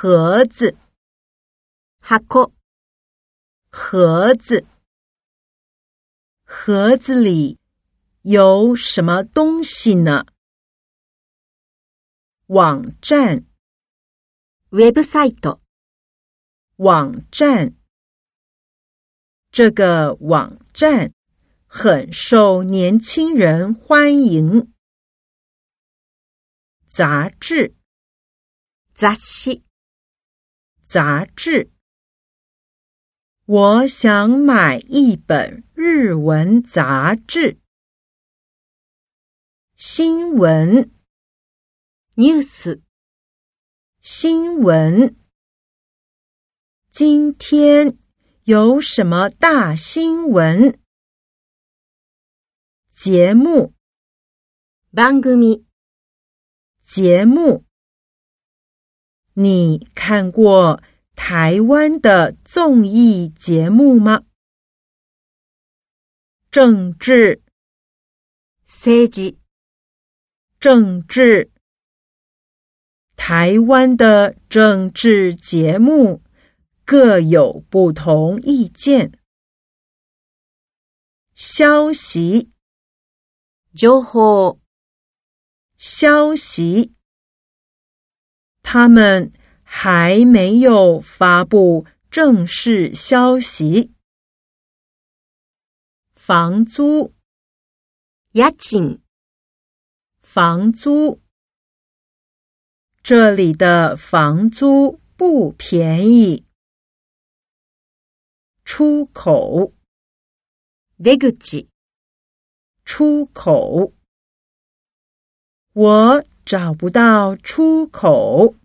盒子，箱、盒子，盒子里有什么东西呢？网站，ウェブサイト、网站，这个网站很受年轻人欢迎。杂志，雑誌、 杂志。我想买一本日文杂志。新闻，ニュース、新闻。今天有什么大新闻？节目，番組、节目。 你看过台湾的综艺节目吗？政治政治台湾的政治节目各有不同意见。消息，情報，消息。他们还没有发布正式消息。房租，押金，房租，这里的房租不便宜。出口 d e 出口，我。找不到出口。